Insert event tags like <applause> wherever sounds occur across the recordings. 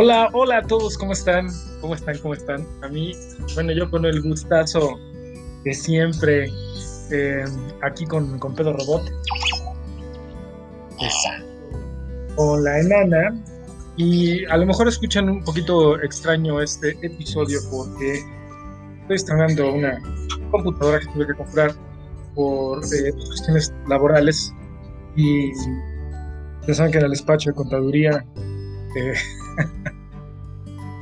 Hola, hola a todos, ¿cómo están? ¿Cómo están? ¿Cómo están? A mí, bueno, yo con el gustazo de siempre, eh, aquí con, con Pedro Robot. Con la enana. Y a lo mejor escuchan un poquito extraño este episodio porque estoy estrenando una computadora que tuve que comprar por eh, cuestiones laborales. Y ya saben que en el despacho de contaduría eh,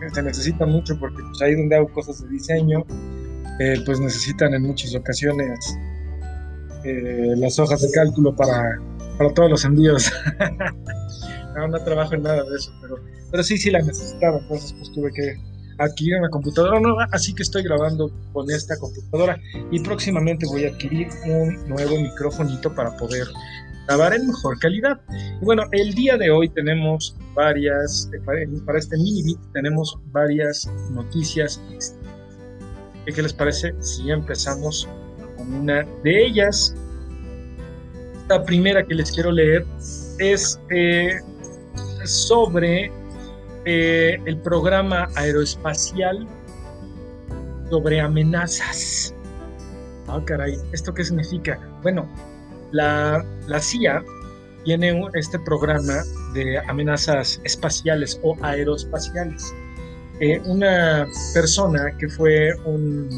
<laughs> se necesita mucho porque pues, ahí donde hago cosas de diseño, eh, pues necesitan en muchas ocasiones eh, las hojas de cálculo para, para todos los envíos. <laughs> no, no trabajo en nada de eso, pero, pero sí, sí la necesitaba, entonces pues tuve que adquirir una computadora nueva, así que estoy grabando con esta computadora y próximamente voy a adquirir un nuevo micrófonito para poder grabar en mejor calidad. Y bueno, el día de hoy tenemos varias, eh, para este mini bit tenemos varias noticias. ¿Qué les parece si empezamos una de ellas? La primera que les quiero leer es eh, sobre eh, el programa aeroespacial sobre amenazas. Ah, caray, ¿esto qué significa? Bueno, la, CIA tiene este programa de amenazas espaciales o aeroespaciales. Eh, una persona que fue un,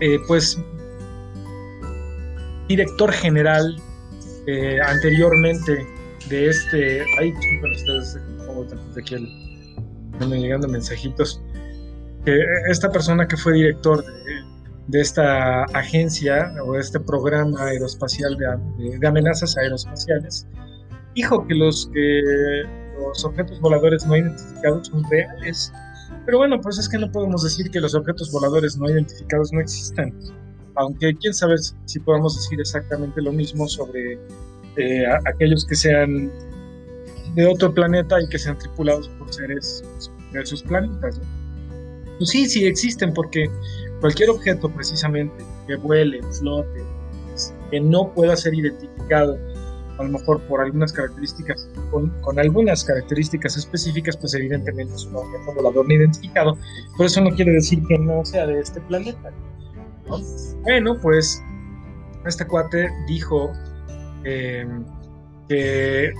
eh, pues, director general eh, anteriormente de este, ay, ustedes, de aquí me llegando mensajitos, esta persona que fue director de, de esta agencia o de este programa aeroespacial de, amenazas aeroespaciales, dijo que los, que los objetos voladores no identificados son reales. Pero bueno, pues es que no podemos decir que los objetos voladores no identificados no existan. Aunque quién sabe si podemos decir exactamente lo mismo sobre eh, aquellos que sean de otro planeta y que sean tripulados por seres de esos planetas. Pues sí, sí existen porque Cualquier objeto precisamente que vuele, flote, que no pueda ser identificado, a lo mejor por algunas características, con, algunas características específicas, pues evidentemente es un objeto volador no identificado, pero eso no quiere decir que no sea de este planeta. Bueno, pues este cuate dijo em, que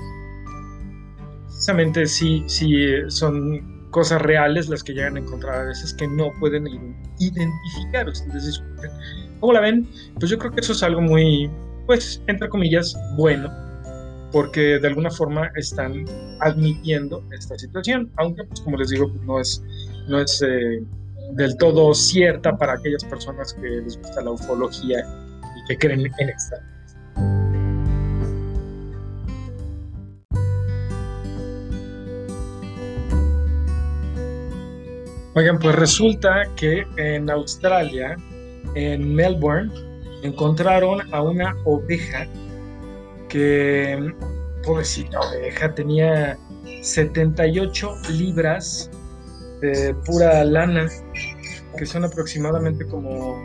precisamente sí, sí son cosas reales las que llegan a encontrar a veces que no pueden identificar. Ustedes discuten. ¿Cómo la ven? Pues yo creo que eso es algo muy, pues, entre comillas, bueno, porque de alguna forma están admitiendo esta situación, aunque, pues, como les digo, no es, no es eh, del todo cierta para aquellas personas que les gusta la ufología y que creen en esta. Oigan, pues resulta que en Australia, en Melbourne, encontraron a una oveja que, pobrecita oveja, tenía 78 libras de pura lana, que son aproximadamente como,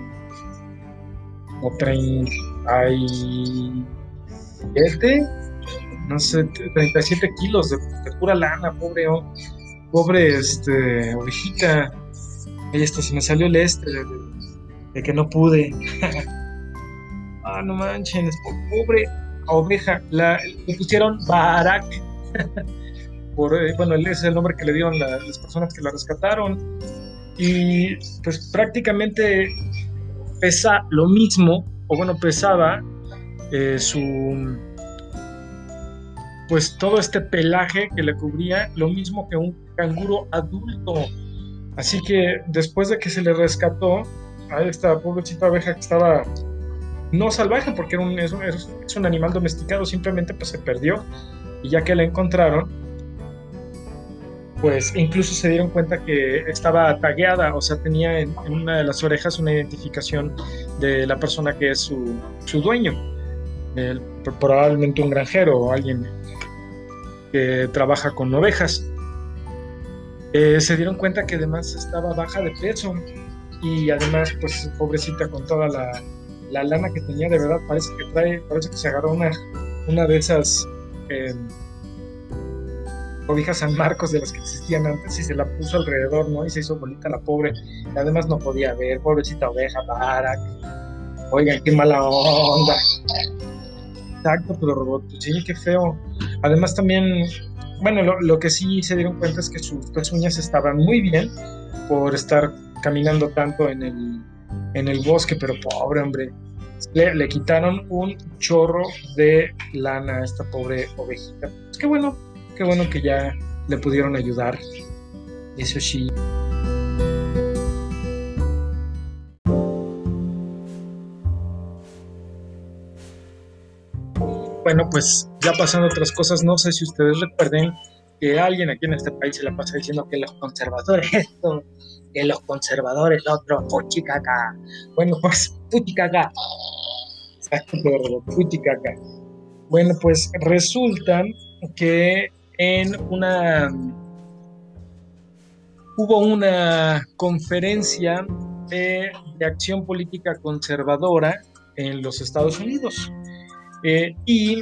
como 37, no sé, 37 kilos de, pura lana, pobre pobre este, ovejita. Ella esto se me salió el este de, que no pude. <laughs> ah, no manchen, pobre oveja. La, le pusieron Barak. <laughs> Por, eh, bueno, ese es el nombre que le dieron las personas que la rescataron. Y pues prácticamente pesa lo mismo, o bueno, pesaba eh, su pues todo este pelaje que le cubría, lo mismo que un canguro adulto. Así que después de que se le rescató a esta pobrecita abeja que estaba no salvaje porque era un, es, un, animal domesticado, simplemente pues se perdió y ya que la encontraron, pues incluso se dieron cuenta que estaba tagueada, o sea, tenía en, una de las orejas una identificación de la persona que es su, su dueño, probablemente un granjero o alguien que trabaja con ovejas. Eh, se dieron cuenta que además estaba baja de peso y además, pues pobrecita con toda la, la lana que tenía, de verdad parece que trae, parece que se agarró una, una de esas eh, cobijas San Marcos de las que existían antes y se la puso alrededor, ¿no? Y se hizo bonita la pobre. Y además no podía ver, pobrecita oveja, para. Oigan, qué mala onda. Exacto, pero robot, sí, qué feo. Además también, bueno, lo, que sí se dieron cuenta es que sus uñas estaban muy bien por estar caminando tanto en el, en el bosque, pero pobre hombre, le, quitaron un chorro de lana a esta pobre ovejita. Pues qué bueno, qué bueno que ya le pudieron ayudar. Eso sí. Bueno, pues ya pasando otras cosas, no sé si ustedes recuerden que alguien aquí en este país se la pasa diciendo que los conservadores <laughs> esto, que los conservadores lo otro, puchicaca. Bueno, pues puchicaca. <laughs> puchicaca. Bueno, pues resulta que en una hubo una conferencia de, acción política conservadora en los Estados Unidos. Eh, y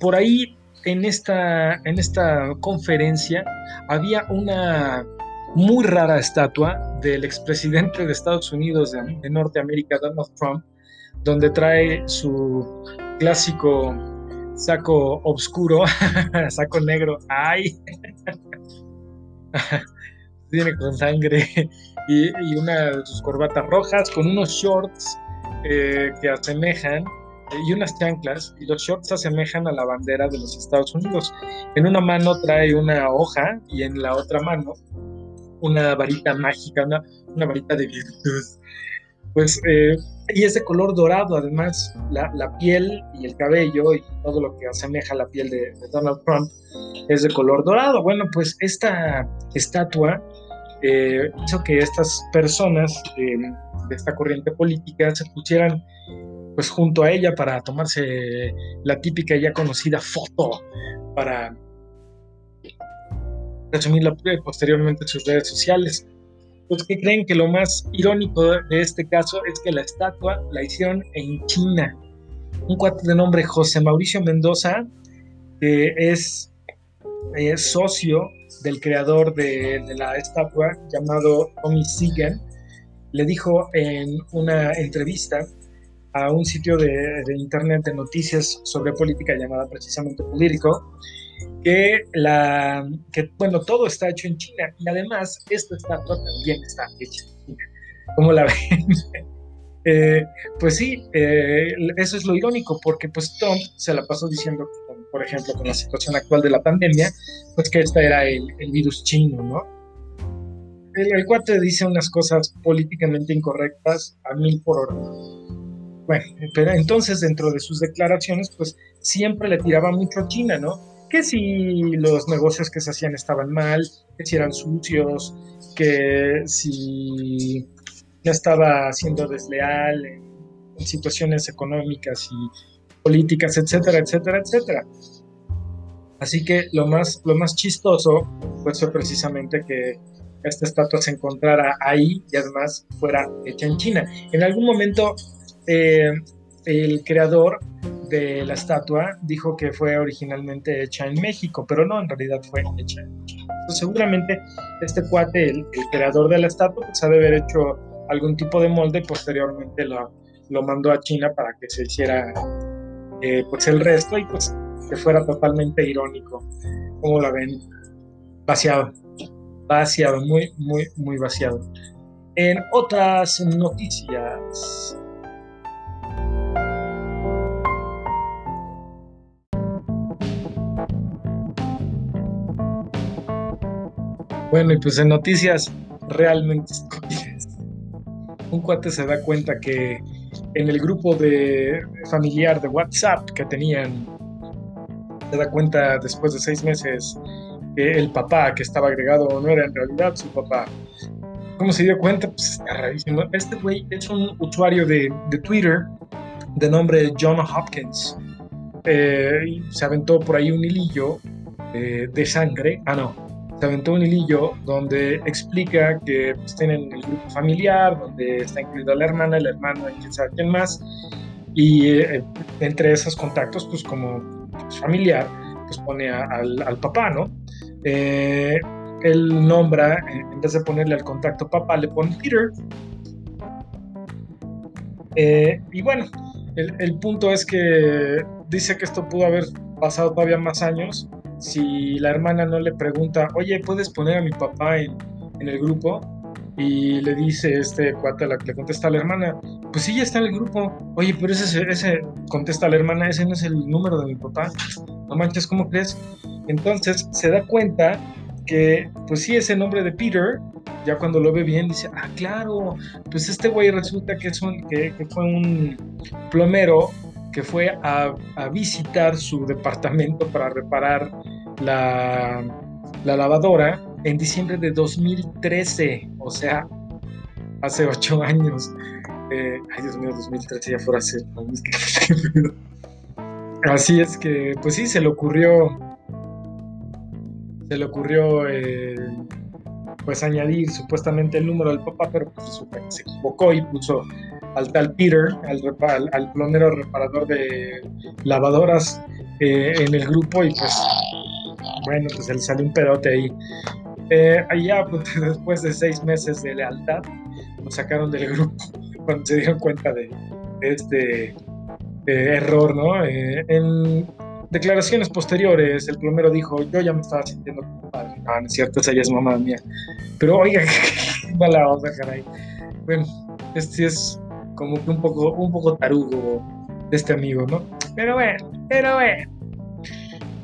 por ahí en esta, en esta conferencia había una muy rara estatua del expresidente de Estados Unidos de, Norteamérica, Donald Trump, donde trae su clásico saco oscuro, <laughs> saco negro, ay, <laughs> tiene con sangre y, una de sus corbatas rojas con unos shorts eh, que asemejan y unas chanclas y los shorts asemejan a la bandera de los Estados Unidos. En una mano trae una hoja y en la otra mano una varita mágica, una, una varita de virtud pues, eh, y es de color dorado, además, la, piel y el cabello y todo lo que asemeja a la piel de, Donald Trump es de color dorado. Bueno, pues esta estatua eh, hizo que estas personas de esta corriente política se pusieran pues junto a ella para tomarse la típica y ya conocida foto para resumirla posteriormente en sus redes sociales. Pues que creen que lo más irónico de este caso es que la estatua la hicieron en China. Un cuate de nombre José Mauricio Mendoza, que es, socio del creador de, la estatua, llamado Tommy Sigan, le dijo en una entrevista a un sitio de, de internet de noticias sobre política llamada precisamente Político, que, la, que, bueno, todo está hecho en China y además esta estatua también está hecha en China. ¿Cómo la ven? <laughs> Eh, pues sí, eh, eso es lo irónico, porque pues Trump se la pasó diciendo, por ejemplo, con la situación actual de la pandemia, pues que este era el, virus chino, ¿no? El, el, cuate dice unas cosas políticamente incorrectas a mil por hora. Bueno, pero entonces dentro de sus declaraciones, pues siempre le tiraba mucho a China, ¿no? que si los negocios que se hacían estaban mal, que si eran sucios, que si no estaba siendo desleal en, situaciones económicas y políticas, etcétera, etcétera, etcétera. Así que lo más, lo más chistoso pues, fue precisamente que esta estatua se encontrara ahí y además fuera hecha en China. En algún momento eh, el creador de la estatua dijo que fue originalmente hecha en México, pero no, en realidad fue hecha en China. seguramente este cuate, el, creador de la estatua, pues ha de haber hecho algún tipo de molde y posteriormente lo, lo mandó a China para que se hiciera eh, pues el resto y pues que fuera totalmente irónico. ¿Cómo la ven? Vaciado. Vaciado, muy, muy, muy vaciado. En otras noticias, Bueno, y pues en noticias realmente un cuate se da cuenta que en el grupo de familiar de WhatsApp que tenían, se da cuenta después de seis meses que el papá que estaba agregado no era en realidad su papá. ¿Cómo se dio cuenta? Pues está rarísimo. Este güey es un usuario de, de Twitter de nombre John Hopkins. Eh, se aventó por ahí un hilillo eh, de sangre. Ah, no. Se aventó un hilillo donde explica que pues, tienen el grupo familiar, donde está incluida la hermana, el hermano y quién sabe quién más. Y eh, entre esos contactos, pues como pues, familiar, pues pone al, al, papá, ¿no? él nombra, en vez de ponerle al contacto papá, le pone Peter. y bueno, el, punto es que dice que esto pudo haber pasado todavía más años si la hermana no le pregunta, oye, ¿puedes poner a mi papá en, el grupo? Y le dice este cuate, le contesta a la hermana, pues sí, ya está en el grupo. Oye, pero ese, ese, contesta a la hermana, ese no es el número de mi papá. No manches, ¿cómo crees? Entonces se da cuenta que, pues sí, ese nombre de Peter, ya cuando lo ve bien, dice, ah, claro, pues este güey resulta que, es un, que, fue un plomero que fue a, visitar su departamento para reparar la, la, lavadora en diciembre de 2013, o sea, hace ocho <laughs> años. Eh, ay, Dios mío, 2013 ya fuera hace. Así es que, pues sí, se le ocurrió se le ocurrió eh, pues añadir supuestamente el número del papá, pero pues se equivocó y puso al tal Peter, al, al, plomero reparador de lavadoras eh, en el grupo y pues bueno, pues le salió un pedote ahí. Eh, allá pues, <laughs> después de seis meses de lealtad, lo sacaron del grupo <laughs> cuando se dieron cuenta de, este error, ¿no? en, declaraciones posteriores, el plomero dijo, yo ya me estaba sintiendo padre. No, no es cierto, esa ya es mamá mía. Pero oiga, <laughs> mala onda, caray. Bueno, este es como que un poco, un poco tarugo de este amigo, ¿no? Pero bueno, pero bueno.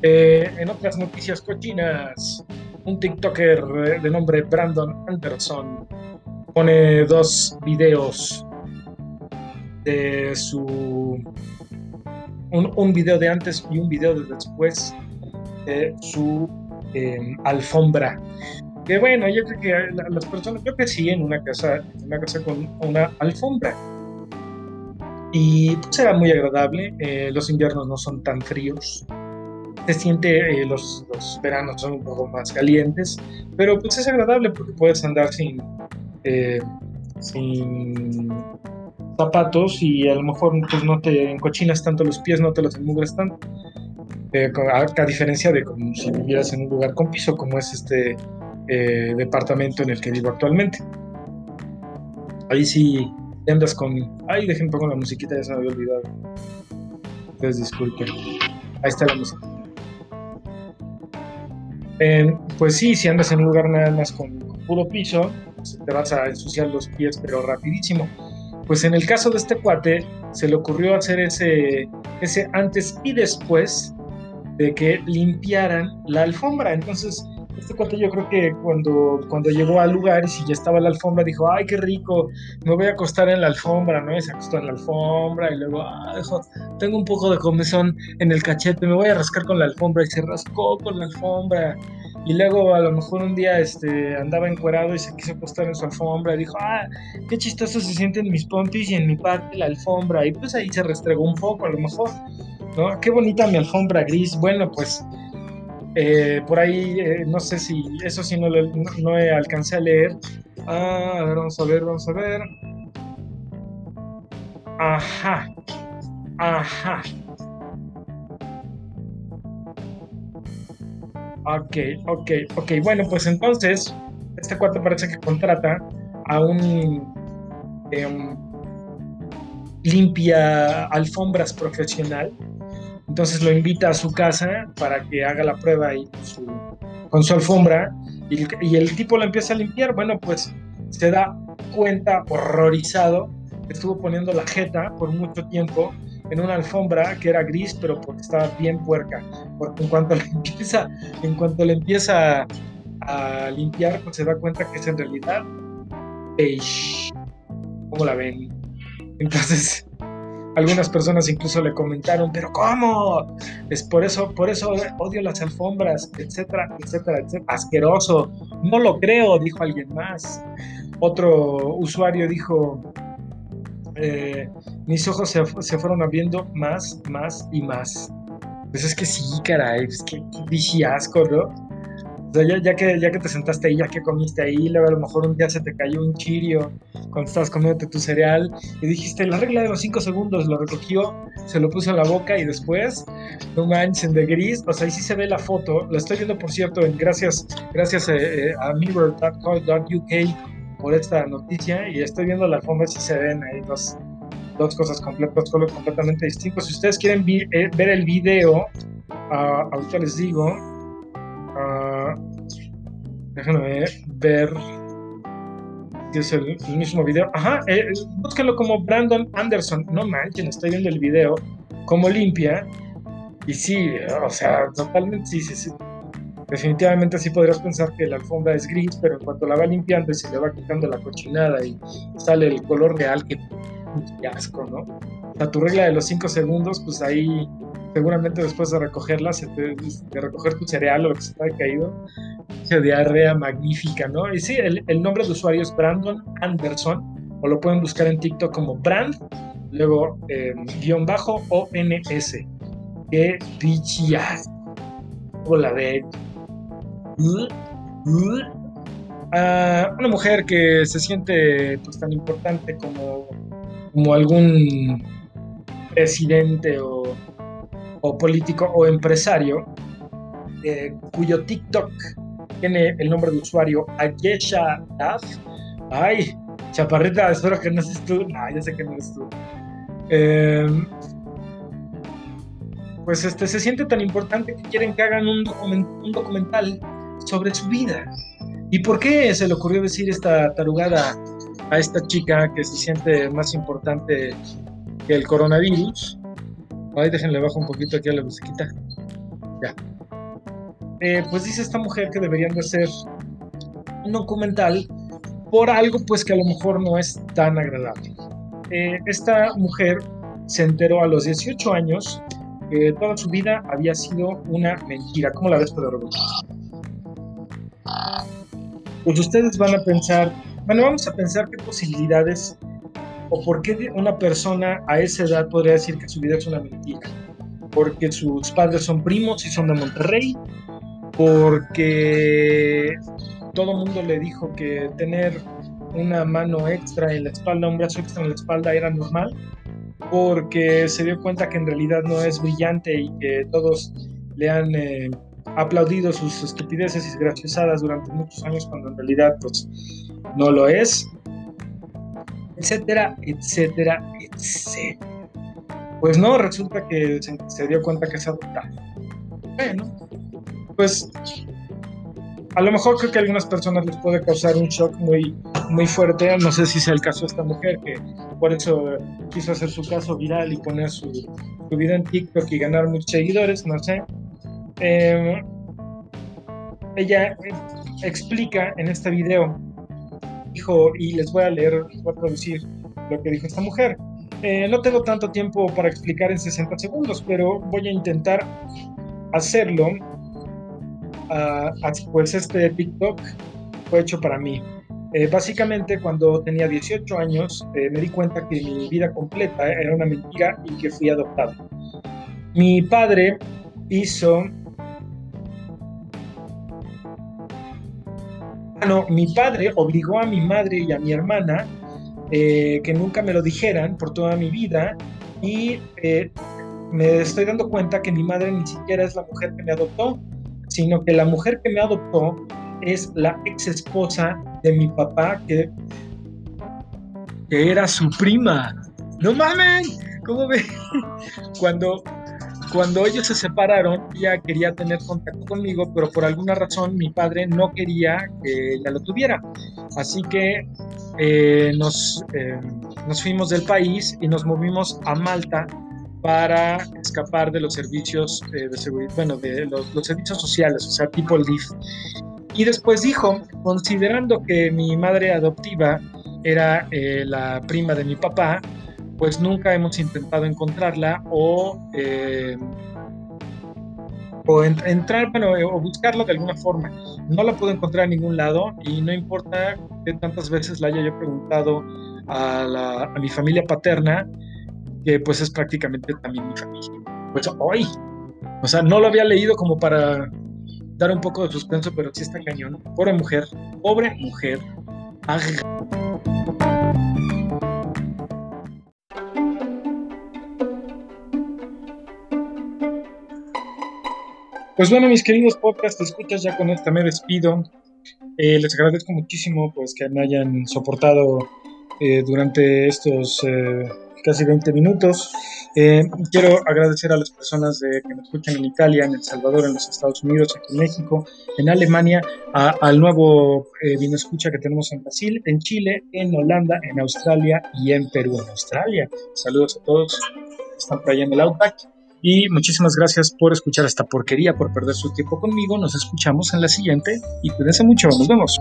Eh, en otras noticias cochinas, un TikToker de nombre Brandon Anderson pone dos videos de su un, video de antes y un video de después de su em, alfombra. Que bueno, yo creo que las personas, yo crecí en una casa, una casa con una alfombra. Y pues era muy agradable, eh, los inviernos no son tan fríos, se siente, eh, los, los, veranos son un poco más calientes, pero pues es agradable porque puedes andar sin, eh, sin zapatos y a lo mejor pues, no te encochinas tanto los pies, no te los enmugres tanto. Eh, a, diferencia de como si vivieras en un lugar con piso, como es este eh, departamento en el que vivo actualmente. Ahí sí andas con. Ay, dejen poco la musiquita, ya se me había olvidado. Entonces disculpen. Ahí está la música. Eh, pues sí, si andas en un lugar nada más con, con puro piso, pues, te vas a ensuciar los pies, pero rapidísimo. Pues en el caso de este cuate, se le ocurrió hacer ese, ese antes y después de que limpiaran la alfombra. Entonces, este cuate yo creo que cuando, cuando llegó al lugar y si ya estaba la alfombra, dijo, ay, qué rico, me voy a acostar en la alfombra, ¿no? Y se acostó en la alfombra y luego, ah, tengo un poco de comezón en el cachete, me voy a rascar con la alfombra y se rascó con la alfombra y luego a lo mejor un día este, andaba encuerado y se quiso acostar en su alfombra y dijo, ah, qué chistoso se sienten mis pompis y en mi parte la alfombra. Y pues ahí se restregó un poco a lo mejor, ¿no? Qué bonita mi alfombra gris. Bueno, pues eh, por ahí eh, no sé si, eso sí no, no, no alcancé a leer. Ah, a ver, vamos a ver, vamos a ver. Ajá, ajá. Ok, ok, ok. Bueno, pues entonces, este cuate parece que contrata a un em, limpia alfombras profesional. Entonces lo invita a su casa para que haga la prueba ahí con su, alfombra y, y, el tipo la empieza a limpiar. Bueno, pues se da cuenta horrorizado que estuvo poniendo la jeta por mucho tiempo en una alfombra que era gris, pero porque estaba bien puerca. Porque en cuanto <laughs> le empieza, en cuanto le empieza a, limpiar, pues se da cuenta que es en realidad beige. ¿Cómo la ven? Entonces, Algunas personas incluso le comentaron, pero ¿cómo? Es por eso, por eso odio las alfombras, etcétera, etcétera, etcétera. Asqueroso. No lo creo, dijo alguien más. Otro usuario dijo, eh, mis ojos se, se, fueron abriendo más, más y más. Pues es que sí, caray, es que, dije asco, ¿no? Ya, que, ya que te sentaste ahí, ya que comiste ahí, luego a lo mejor un día se te cayó un chirio cuando estabas comiéndote tu cereal y dijiste, la regla de los 5 segundos, lo recogió, se lo puso en la boca y después, no manchen, de gris, o sea, ahí sí se ve la foto, lo estoy viendo por cierto, en gracias, gracias eh, eh, a mirror.co.uk por esta noticia y estoy viendo la alfombra si se ven ahí dos, dos cosas completas, colores completamente distintos. Si ustedes quieren eh, ver el video, uh, ahorita les digo, déjenme ver si es el, mismo video. Ajá, eh, como Brandon Anderson. No manchen, estoy viendo el video. Como limpia. Y sí, o sea, totalmente sí, sí. Definitivamente sí podrías pensar que la alfombra es gris, pero en cuanto la va limpiando y se le va quitando la cochinada y sale el color real, que asco, ¿no? O sea, tu regla de los 5 segundos, pues ahí seguramente después de recogerla, de recoger tu cereal o lo que se te haya caído, esa diarrea magnífica, ¿no? Y sí, el, nombre de usuario es Brandon Anderson, o lo pueden buscar en TikTok como Brand, luego em, guion bajo ONS. ¡Qué bichías! Hola, de. Una mujer que se siente pues, tan importante como, como algún presidente o o político o empresario eh, cuyo TikTok tiene el nombre de usuario Ayesha Daf. Ay, chaparrita, espero que no seas tú. No, ya sé que no eres tú. Em, pues este, se siente tan importante que quieren que hagan un, un documental sobre su vida. ¿Y por qué se le ocurrió decir esta tarugada a esta chica que se siente más importante que el coronavirus? Ay, déjenle bajo un poquito aquí a la musiquita. Ya. Eh, pues dice esta mujer que deberían de hacer un documental por algo pues que a lo mejor no es tan agradable. Eh, esta mujer se enteró a los 18 años que toda su vida había sido una mentira. ¿Cómo la ves, Pedro? Pues ustedes van a pensar, bueno, vamos a pensar qué posibilidades ¿O por qué una persona a esa edad podría decir que su vida es una mentira? Porque sus padres son primos y son de Monterrey, porque todo el mundo le dijo que tener una mano extra en la espalda, un brazo extra en la espalda era normal, porque se dio cuenta que en realidad no es brillante y que todos le han eh, aplaudido sus estupideces y graciosadas durante muchos años cuando en realidad pues no lo es etcétera, etcétera, etcétera. Pues no, resulta que se, dio cuenta que es adoptado. Bueno, pues a lo mejor creo que a algunas personas les puede causar un shock muy, muy fuerte. No sé si sea el caso de esta mujer que por eso quiso hacer su caso viral y poner su, vida en TikTok y ganar muchos seguidores, no sé. Em, ella explica en este video dijo, y les voy a leer, voy a traducir lo que dijo esta mujer. Eh, no tengo tanto tiempo para explicar en 60 segundos, pero voy a intentar hacerlo. Uh, pues este TikTok fue hecho para mí. Eh, básicamente, cuando tenía 18 años, eh, me di cuenta que mi vida completa era una mentira y que fui adoptado. Mi padre hizo mi padre obligó a mi madre y a mi hermana eh, que nunca me lo dijeran por toda mi vida y eh, me estoy dando cuenta que mi madre ni siquiera es la mujer que me adoptó, sino que la mujer que me adoptó es la ex esposa de mi papá que, que era su prima. No mamen, ¿cómo ve? <laughs> Cuando cuando ellos se separaron, ella quería tener contacto conmigo, pero por alguna razón mi padre no quería que ella lo tuviera. Así que eh, nos, eh, nos fuimos del país y nos movimos a Malta para escapar de los servicios eh, de seguridad, bueno, de los, los, servicios sociales, o sea, tipo LIF. Y después dijo, considerando que mi madre adoptiva era la prima de mi papá, pues nunca hemos intentado encontrarla o, eh, o entrar, bueno, o buscarla de alguna forma. No la puedo encontrar en ningún lado y no importa que tantas veces la haya yo preguntado a, a mi familia paterna, que pues es prácticamente también mi familia. Pues hoy, o sea, no lo había leído como para dar un poco de suspenso, pero sí está cañón. Pobre mujer, pobre mujer. Pues bueno, mis queridos podcast escuchas, ya con esta me despido. Eh, les agradezco muchísimo pues que me hayan soportado eh, durante estos eh, casi 20 minutos. Eh, quiero agradecer a las personas que me escuchan en Italia, en El Salvador, en los Estados Unidos, aquí en México, en Alemania, al nuevo eh, vino escucha que tenemos en Brasil, en Chile, en Holanda, en Australia y en Perú. En Australia. Saludos a todos están por allá en el Outback. Y muchísimas gracias por escuchar esta porquería, por perder su tiempo conmigo. Nos escuchamos en la siguiente y cuídense mucho. Nos vemos.